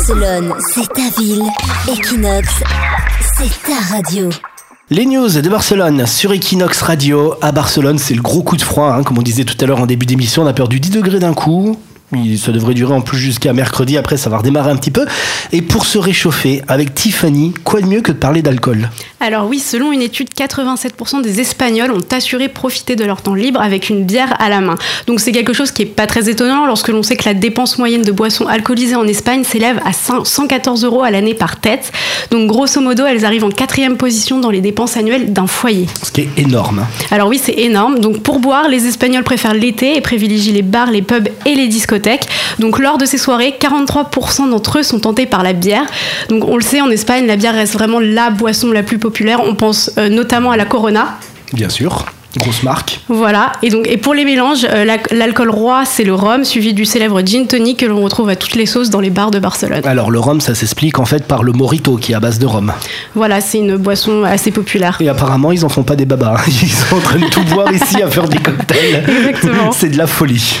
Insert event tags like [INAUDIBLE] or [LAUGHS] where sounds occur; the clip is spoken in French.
Barcelone, c'est ta ville. Equinox, c'est ta radio. Les news de Barcelone sur Equinox Radio. À Barcelone, c'est le gros coup de froid. hein. Comme on disait tout à l'heure en début d'émission, on a perdu 10 degrés d'un coup. Ça devrait durer en plus jusqu'à mercredi. Après, ça va redémarrer un petit peu. Et pour se réchauffer, avec Tiffany, quoi de mieux que de parler d'alcool? Alors oui, selon une étude, 87% des Espagnols ont assuré profiter de leur temps libre avec une bière à la main. Donc c'est quelque chose qui est pas très étonnant lorsque l'on sait que la dépense moyenne de boissons alcoolisées en Espagne s'élève à 5 114 euros à l'année par tête. Donc grosso modo, elles arrivent en quatrième position dans les dépenses annuelles d'un foyer. Ce qui est énorme. hein. Alors oui, c'est énorme. Donc pour boire, les Espagnols préfèrent l'été et privilégient les bars, les pubs et les discothèques. Donc lors de ces soirées, 43% d'entre eux sont tentés par la bière. Donc on le sait, en Espagne, la bière reste vraiment la boisson la plus populaire. On pense euh, notamment à la Corona. Bien sûr. Grosse marque. Voilà. Et donc et pour les mélanges, euh, la- l'alcool roi, c'est le rhum, suivi du célèbre gin tonic que l'on retrouve à toutes les sauces dans les bars de Barcelone. Alors, le rhum, ça s'explique en fait par le morito qui est à base de rhum. Voilà, c'est une boisson assez populaire. Et apparemment, ils en font pas des babas. hein. [LAUGHS] Ils sont en train de tout boire ici à faire des cocktails. Exactement. [LAUGHS] C'est de la folie.